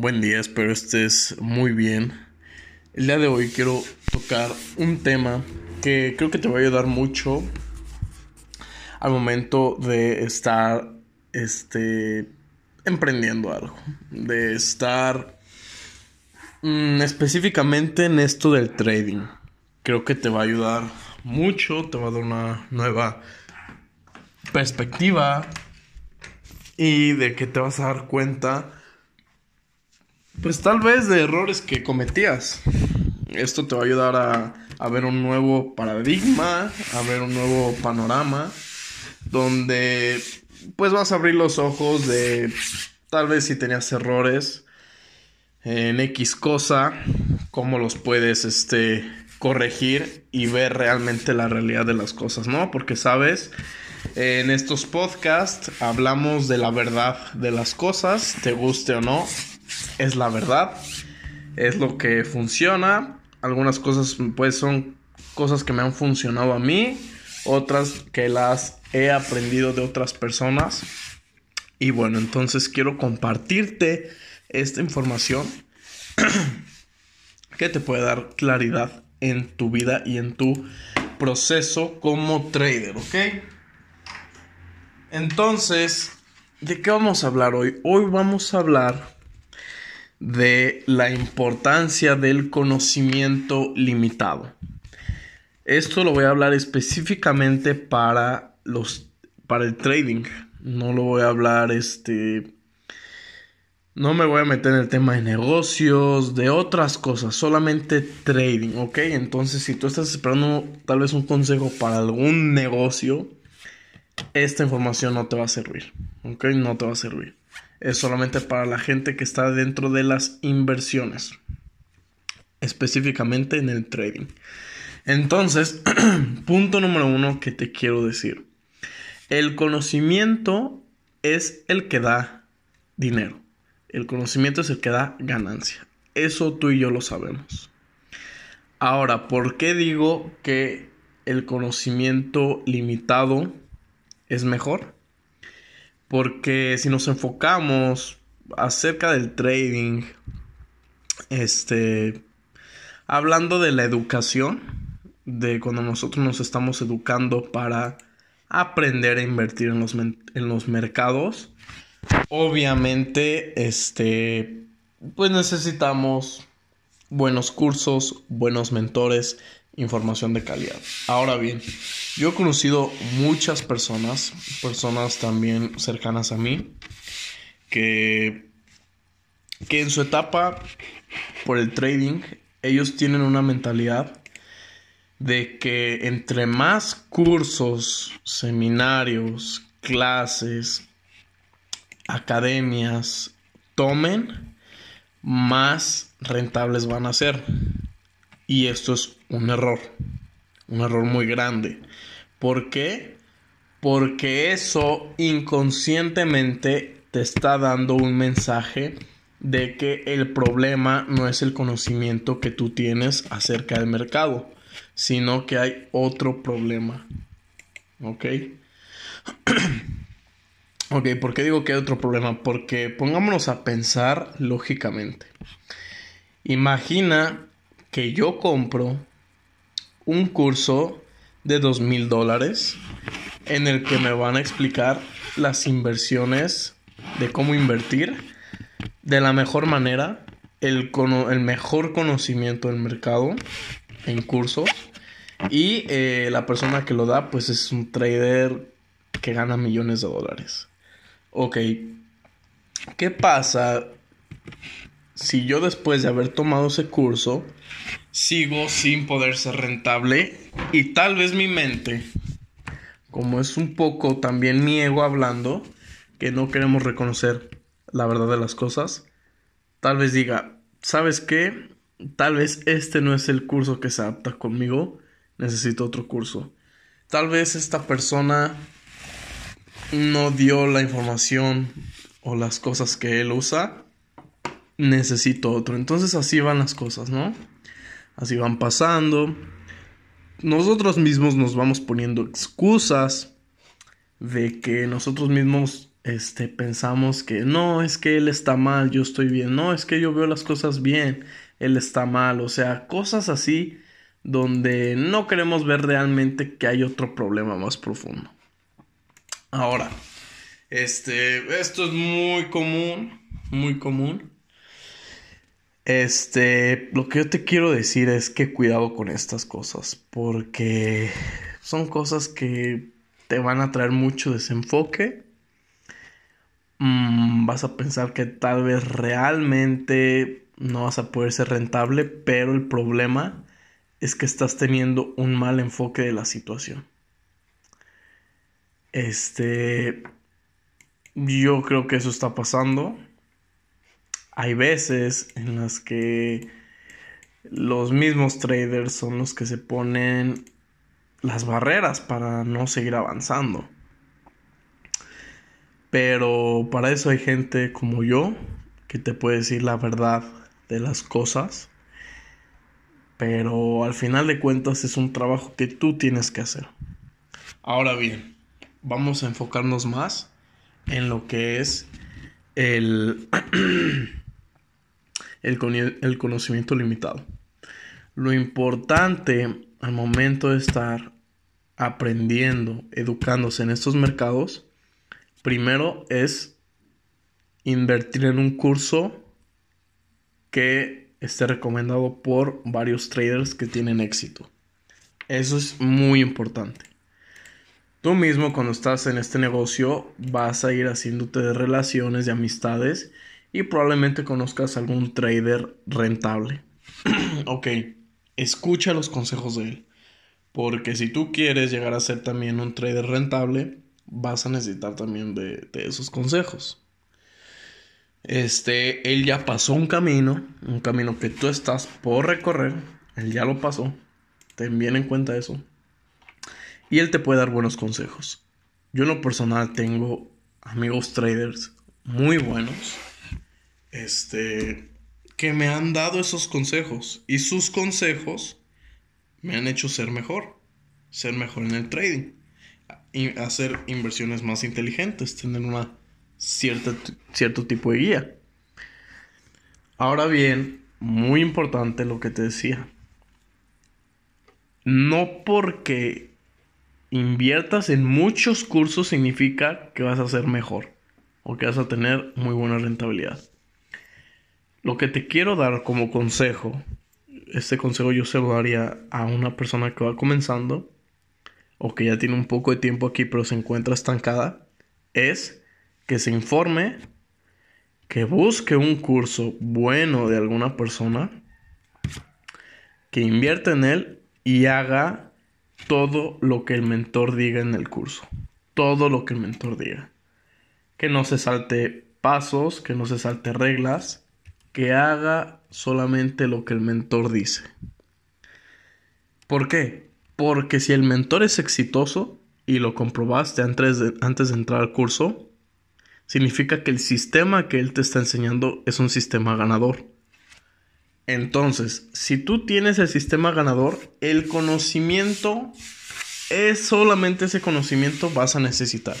Buen día, espero estés muy bien. El día de hoy quiero tocar un tema que creo que te va a ayudar mucho al momento de estar este emprendiendo algo, de estar mm, específicamente en esto del trading. Creo que te va a ayudar mucho, te va a dar una nueva perspectiva y de que te vas a dar cuenta pues tal vez de errores que cometías. Esto te va a ayudar a, a, ver un nuevo paradigma, a ver un nuevo panorama, donde pues vas a abrir los ojos de tal vez si tenías errores en X cosa, cómo los puedes este, corregir y ver realmente la realidad de las cosas, ¿no? Porque sabes, en estos podcasts hablamos de la verdad de las cosas, te guste o no, es la verdad, es lo que funciona. Algunas cosas pues son cosas que me han funcionado a mí, otras que las he aprendido de otras personas. Y bueno, entonces quiero compartirte esta información que te puede dar claridad en tu vida y en tu proceso como trader, ¿ok? Entonces, ¿de qué vamos a hablar hoy? Hoy vamos a hablar de la importancia del conocimiento limitado. Esto lo voy a hablar específicamente para los para el trading. No lo voy a hablar este no me voy a meter en el tema de negocios, de otras cosas, solamente trading, ¿ok? Entonces, si tú estás esperando tal vez un consejo para algún negocio, esta información no te va a servir, ¿ok? No te va a servir es solamente para la gente que está dentro de las inversiones, específicamente en el trading. Entonces, punto número uno que te quiero decir. El conocimiento es el que da dinero. El conocimiento es el que da ganancia. Eso tú y yo lo sabemos. Ahora, ¿por qué digo que el conocimiento limitado es mejor? Porque si nos enfocamos acerca del trading, este, hablando de la educación, de cuando nosotros nos estamos educando para aprender a invertir en los, en los mercados, obviamente, este, pues necesitamos buenos cursos, buenos mentores, información de calidad. Ahora bien, yo he conocido muchas personas, personas también cercanas a mí, que, que en su etapa por el trading, ellos tienen una mentalidad de que entre más cursos, seminarios, clases, academias tomen, más rentables van a ser. Y esto es un error, un error muy grande. ¿Por qué? Porque eso inconscientemente te está dando un mensaje de que el problema no es el conocimiento que tú tienes acerca del mercado, sino que hay otro problema. ¿Ok? ok, ¿por qué digo que hay otro problema? Porque pongámonos a pensar lógicamente. Imagina que yo compro un curso de dos mil dólares en el que me van a explicar las inversiones de cómo invertir de la mejor manera, el, el mejor conocimiento del mercado en cursos y eh, la persona que lo da pues es un trader que gana millones de dólares. Ok, ¿qué pasa si yo después de haber tomado ese curso sigo sin poder ser rentable y tal vez mi mente, como es un poco también mi ego hablando, que no queremos reconocer la verdad de las cosas, tal vez diga, ¿sabes qué? Tal vez este no es el curso que se adapta conmigo, necesito otro curso. Tal vez esta persona no dio la información o las cosas que él usa necesito otro. Entonces así van las cosas, ¿no? Así van pasando. Nosotros mismos nos vamos poniendo excusas de que nosotros mismos este, pensamos que no, es que él está mal, yo estoy bien, no, es que yo veo las cosas bien, él está mal, o sea, cosas así donde no queremos ver realmente que hay otro problema más profundo. Ahora, este, esto es muy común, muy común. Este, lo que yo te quiero decir es que cuidado con estas cosas, porque son cosas que te van a traer mucho desenfoque. Mm, vas a pensar que tal vez realmente no vas a poder ser rentable, pero el problema es que estás teniendo un mal enfoque de la situación. Este, yo creo que eso está pasando. Hay veces en las que los mismos traders son los que se ponen las barreras para no seguir avanzando. Pero para eso hay gente como yo que te puede decir la verdad de las cosas. Pero al final de cuentas es un trabajo que tú tienes que hacer. Ahora bien, vamos a enfocarnos más en lo que es el, el, el conocimiento limitado. Lo importante al momento de estar aprendiendo, educándose en estos mercados, primero es invertir en un curso que esté recomendado por varios traders que tienen éxito. Eso es muy importante. Tú mismo cuando estás en este negocio vas a ir haciéndote de relaciones, de amistades y probablemente conozcas algún trader rentable. ok, escucha los consejos de él. Porque si tú quieres llegar a ser también un trader rentable, vas a necesitar también de, de esos consejos. Este, él ya pasó un camino, un camino que tú estás por recorrer, él ya lo pasó, ten bien en cuenta eso. Y él te puede dar buenos consejos. Yo en lo personal tengo amigos traders muy buenos, este, que me han dado esos consejos y sus consejos me han hecho ser mejor, ser mejor en el trading, y hacer inversiones más inteligentes, tener una cierta, cierto tipo de guía. Ahora bien, muy importante lo que te decía. No porque inviertas en muchos cursos significa que vas a ser mejor o que vas a tener muy buena rentabilidad. Lo que te quiero dar como consejo, este consejo yo se lo daría a una persona que va comenzando o que ya tiene un poco de tiempo aquí pero se encuentra estancada, es que se informe, que busque un curso bueno de alguna persona, que invierta en él y haga todo lo que el mentor diga en el curso. Todo lo que el mentor diga. Que no se salte pasos, que no se salte reglas, que haga solamente lo que el mentor dice. ¿Por qué? Porque si el mentor es exitoso y lo comprobaste antes de, entrar al curso, significa que el sistema que él te está enseñando es un sistema ganador. Entonces, si tú tienes el sistema ganador, el conocimiento es solamente ese conocimiento vas a necesitar.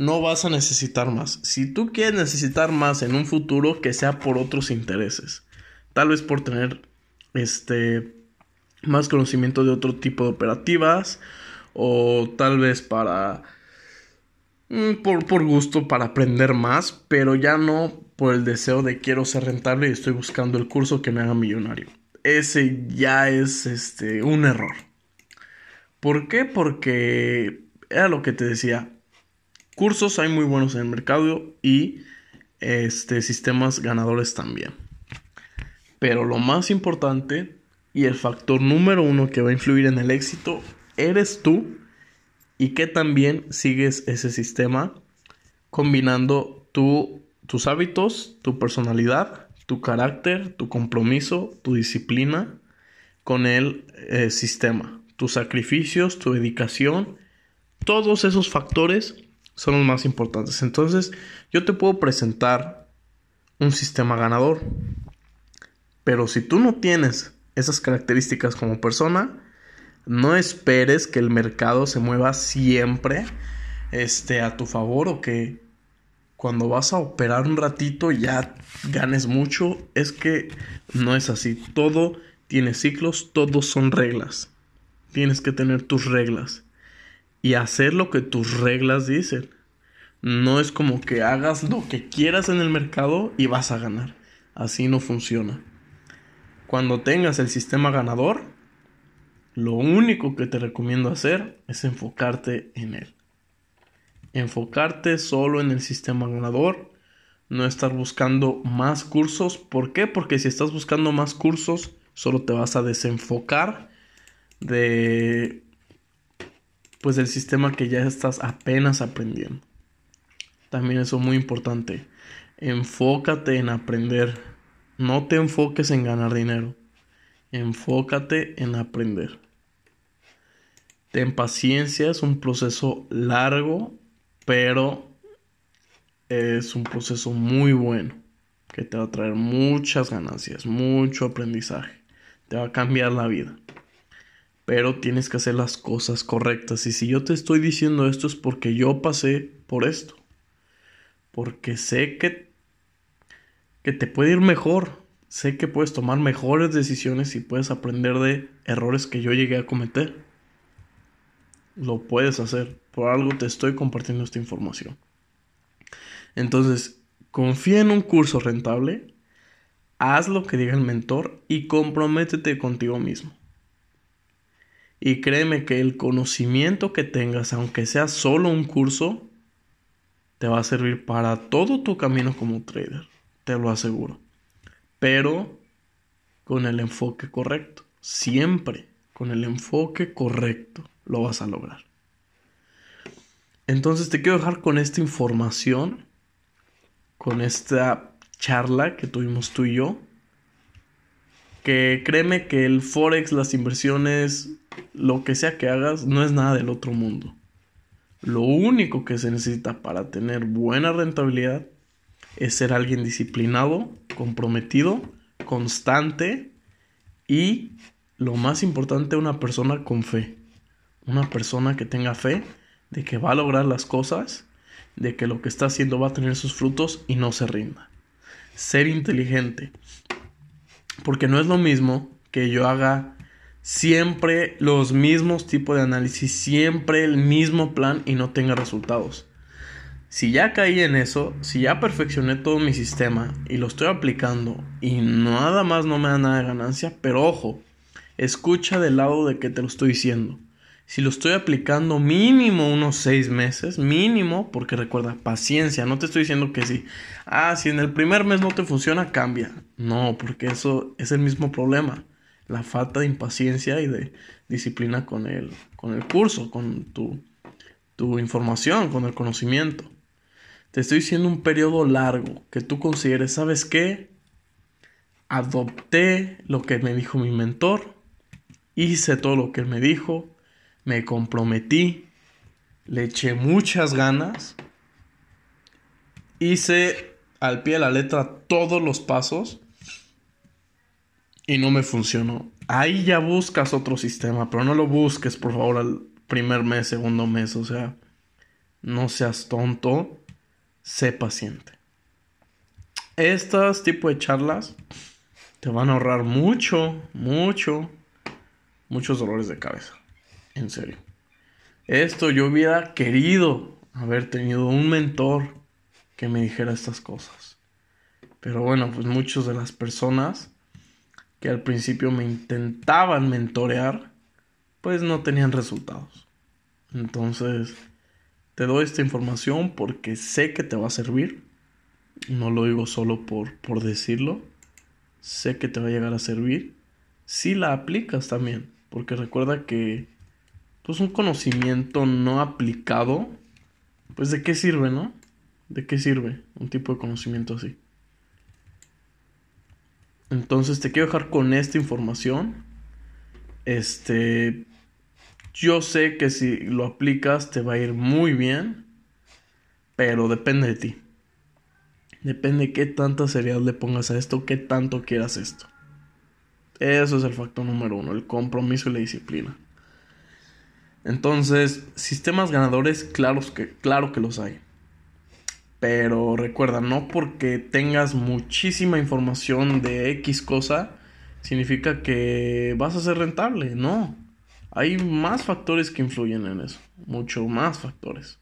No vas a necesitar más. Si tú quieres necesitar más en un futuro, que sea por otros intereses. Tal vez por tener este más conocimiento de otro tipo de operativas o tal vez para Mm, por, por gusto, para aprender más, pero ya no por el deseo de quiero ser rentable y estoy buscando el curso que me haga millonario. Ese ya es este, un error. ¿Por qué? Porque era lo que te decía. Cursos hay muy buenos en el mercado y este, sistemas ganadores también. Pero lo más importante y el factor número uno que va a influir en el éxito eres tú y que también sigues ese sistema combinando tus hábitos, tu personalidad, tu carácter, tu compromiso, tu disciplina con el eh, sistema, tus sacrificios, tu dedicación, todos esos factores son los más importantes. Entonces, yo te puedo presentar un sistema ganador, pero si tú no tienes esas características como persona, no esperes que el mercado se mueva siempre este, a tu favor o que cuando vas a operar un ratito ya ganes mucho. Es que no es así. Todo tiene ciclos, todos son reglas. Tienes que tener tus reglas y hacer lo que tus reglas dicen. No es como que hagas lo que quieras en el mercado y vas a ganar. Así no funciona. Cuando tengas el sistema ganador, lo único que te recomiendo hacer es enfocarte en él. Enfocarte solo en el sistema ganador, no estar buscando más cursos. ¿Por qué? Porque si estás buscando más cursos, solo te vas a desenfocar de pues del sistema que ya estás apenas aprendiendo. También eso es muy importante. Enfócate en aprender. No te enfoques en ganar dinero. Enfócate en aprender. Ten paciencia, es un proceso largo, pero es un proceso muy bueno que te va a traer muchas ganancias, mucho aprendizaje. Te va a cambiar la vida. Pero tienes que hacer las cosas correctas. Y si yo te estoy diciendo esto es porque yo pasé por esto. Porque sé que, que te puede ir mejor. Sé que puedes tomar mejores decisiones y puedes aprender de errores que yo llegué a cometer. Lo puedes hacer. Por algo te estoy compartiendo esta información. Entonces, confía en un curso rentable, haz lo que diga el mentor y comprométete contigo mismo. Y créeme que el conocimiento que tengas, aunque sea solo un curso, te va a servir para todo tu camino como trader, te lo aseguro. Pero con el enfoque correcto, siempre con el enfoque correcto lo vas a lograr. Entonces te quiero dejar con esta información, con esta charla que tuvimos tú y yo, que créeme que el forex, las inversiones, lo que sea que hagas, no es nada del otro mundo. Lo único que se necesita para tener buena rentabilidad es ser alguien disciplinado, comprometido, constante y, lo más importante, una persona con fe. Una persona que tenga fe de que va a lograr las cosas, de que lo que está haciendo va a tener sus frutos y no se rinda. Ser inteligente. Porque no es lo mismo que yo haga siempre los mismos tipos de análisis, siempre el mismo plan y no tenga resultados. Si ya caí en eso, si ya perfeccioné todo mi sistema y lo estoy aplicando y nada más no me da nada de ganancia, pero ojo, escucha del lado de que te lo estoy diciendo. Si lo estoy aplicando mínimo unos seis meses, mínimo, porque recuerda, paciencia, no te estoy diciendo que sí. Ah, si en el primer mes no te funciona, cambia. No, porque eso es el mismo problema la falta de impaciencia y de disciplina con el, con el curso, con tu, tu información, con el conocimiento. Te estoy diciendo un periodo largo que tú consideres, ¿sabes qué? Adopté lo que me dijo mi mentor, hice todo lo que él me dijo, me comprometí, le eché muchas ganas, hice al pie de la letra todos los pasos y no me funcionó. Ahí ya buscas otro sistema, pero no lo busques, por favor, al primer mes, segundo mes. O sea, no seas tonto, sé paciente. Estas tipo de charlas te van a ahorrar mucho, mucho, muchos dolores de cabeza. En serio. Esto yo hubiera querido haber tenido un mentor que me dijera estas cosas. Pero bueno, pues muchas de las personas que al principio me intentaban mentorear, pues no tenían resultados. Entonces, te doy esta información porque sé que te va a servir. No lo digo solo por, por decirlo. Sé que te va a llegar a servir. Si la aplicas también. Porque recuerda que pues un conocimiento no aplicado, pues de qué sirve, ¿no? ¿De qué sirve un tipo de conocimiento así? Entonces te quiero dejar con esta información. Este, yo sé que si lo aplicas te va a ir muy bien, pero depende de ti. Depende de qué tanta seriedad le pongas a esto, qué tanto quieras esto. Eso es el factor número uno, el compromiso y la disciplina. Entonces, sistemas ganadores, que, claro que los hay. Pero recuerda, no porque tengas muchísima información de X cosa, significa que vas a ser rentable. No. Hay más factores que influyen en eso. Mucho más factores.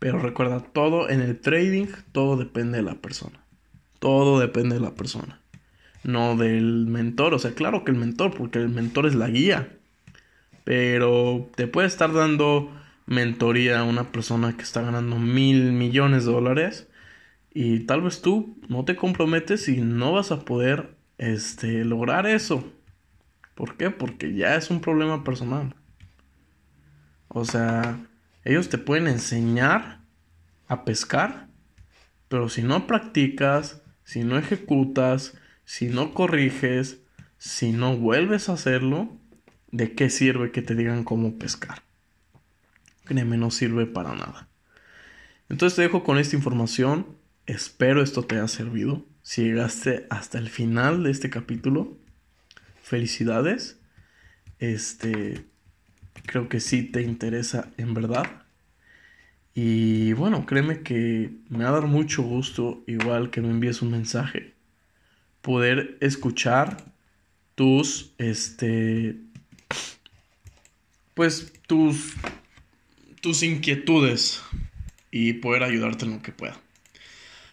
Pero recuerda, todo en el trading, todo depende de la persona. Todo depende de la persona. No del mentor. O sea, claro que el mentor, porque el mentor es la guía. Pero te puede estar dando mentoría a una persona que está ganando mil millones de dólares. Y tal vez tú no te comprometes y no vas a poder este, lograr eso. ¿Por qué? Porque ya es un problema personal. O sea, ellos te pueden enseñar a pescar, pero si no practicas, si no ejecutas, si no corriges, si no vuelves a hacerlo, ¿de qué sirve que te digan cómo pescar? Créeme, no sirve para nada. Entonces te dejo con esta información. Espero esto te haya servido. Si llegaste hasta el final de este capítulo, felicidades. Este, creo que sí te interesa en verdad. Y bueno, créeme que me va a dar mucho gusto, igual que me envíes un mensaje, poder escuchar tus, este, pues tus, tus inquietudes y poder ayudarte en lo que pueda.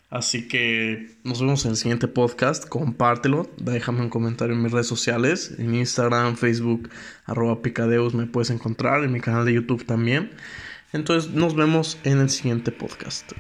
Así que nos vemos en el siguiente podcast. Compártelo. Déjame un comentario en mis redes sociales. En Instagram, Facebook, arroba picadeus me puedes encontrar. En mi canal de YouTube también. Entonces nos vemos en el siguiente podcast.